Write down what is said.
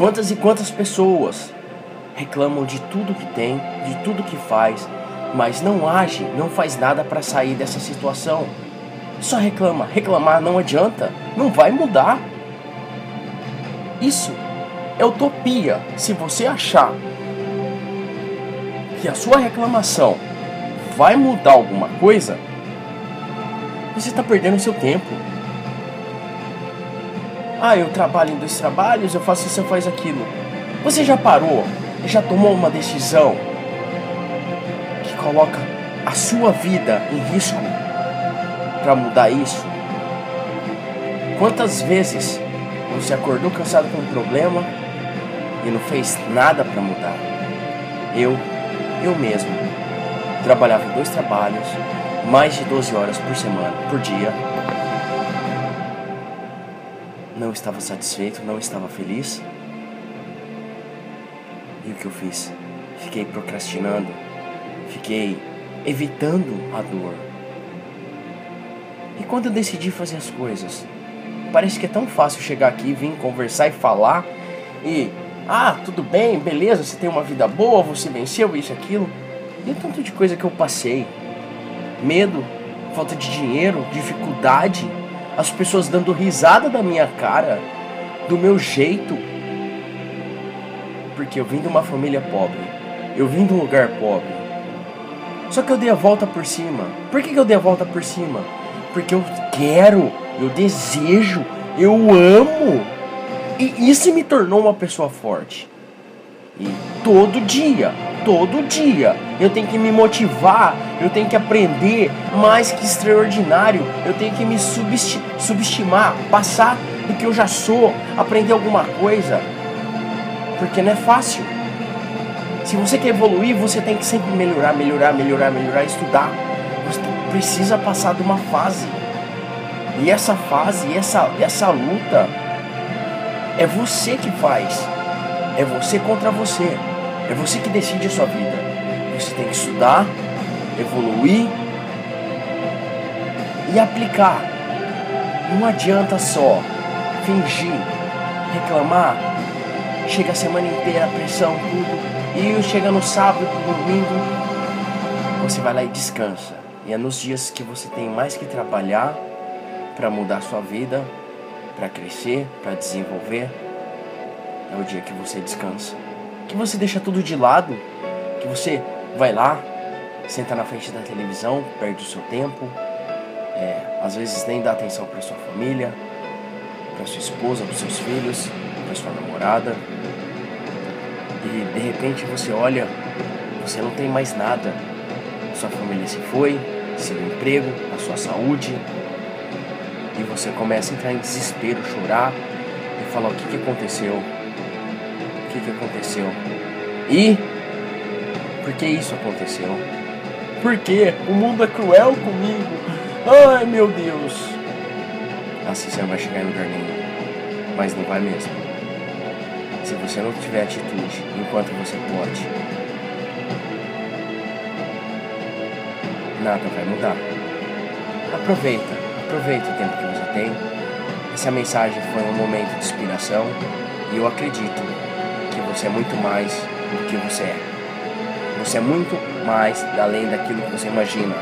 Quantas e quantas pessoas reclamam de tudo que tem, de tudo que faz, mas não age, não faz nada para sair dessa situação. Só reclama, reclamar não adianta, não vai mudar. Isso é utopia. Se você achar que a sua reclamação vai mudar alguma coisa, você está perdendo seu tempo. Ah, eu trabalho em dois trabalhos, eu faço isso, eu faço aquilo. Você já parou? Já tomou uma decisão que coloca a sua vida em risco para mudar isso? Quantas vezes você acordou cansado com um problema e não fez nada para mudar? Eu, eu mesmo, trabalhava em dois trabalhos, mais de 12 horas por semana, por dia. Não estava satisfeito, não estava feliz. E o que eu fiz? Fiquei procrastinando, fiquei evitando a dor. E quando eu decidi fazer as coisas, parece que é tão fácil chegar aqui, vir conversar e falar e ah, tudo bem, beleza, você tem uma vida boa, você venceu isso, aquilo. E o tanto de coisa que eu passei. Medo, falta de dinheiro, dificuldade, as pessoas dando risada da minha cara, do meu jeito. Porque eu vim de uma família pobre, eu vim de um lugar pobre. Só que eu dei a volta por cima. Por que, que eu dei a volta por cima? Porque eu quero, eu desejo, eu amo. E isso me tornou uma pessoa forte. E todo dia, todo dia, eu tenho que me motivar, eu tenho que aprender mais que extraordinário, eu tenho que me subestimar, passar do que eu já sou, aprender alguma coisa. Porque não é fácil. Se você quer evoluir, você tem que sempre melhorar, melhorar, melhorar, melhorar, estudar. Você precisa passar de uma fase. E essa fase, essa, essa luta, é você que faz. É você contra você. É você que decide a sua vida. Você tem que estudar, evoluir e aplicar. Não adianta só fingir, reclamar. Chega a semana inteira, pressão, tudo. E chega no sábado, no domingo, você vai lá e descansa. E é nos dias que você tem mais que trabalhar para mudar sua vida, para crescer, para desenvolver, é o dia que você descansa. Que você deixa tudo de lado, que você vai lá, senta na frente da televisão, perde o seu tempo, é, às vezes nem dá atenção para sua família, para sua esposa, para seus filhos, para sua namorada. E de repente você olha, você não tem mais nada. Sua família se foi, seu emprego, a sua saúde, e você começa a entrar em desespero, chorar e falar o que, que aconteceu, que, que aconteceu e por que isso aconteceu, por que o mundo é cruel comigo, ai meu Deus, assim você vai chegar em lugar nenhum, mas não vai mesmo. Se você não tiver atitude enquanto você pode, nada vai mudar. Aproveita Aproveite o tempo que você tem. Essa mensagem foi um momento de inspiração e eu acredito você é muito mais do que você é. Você é muito mais além daquilo que você imagina.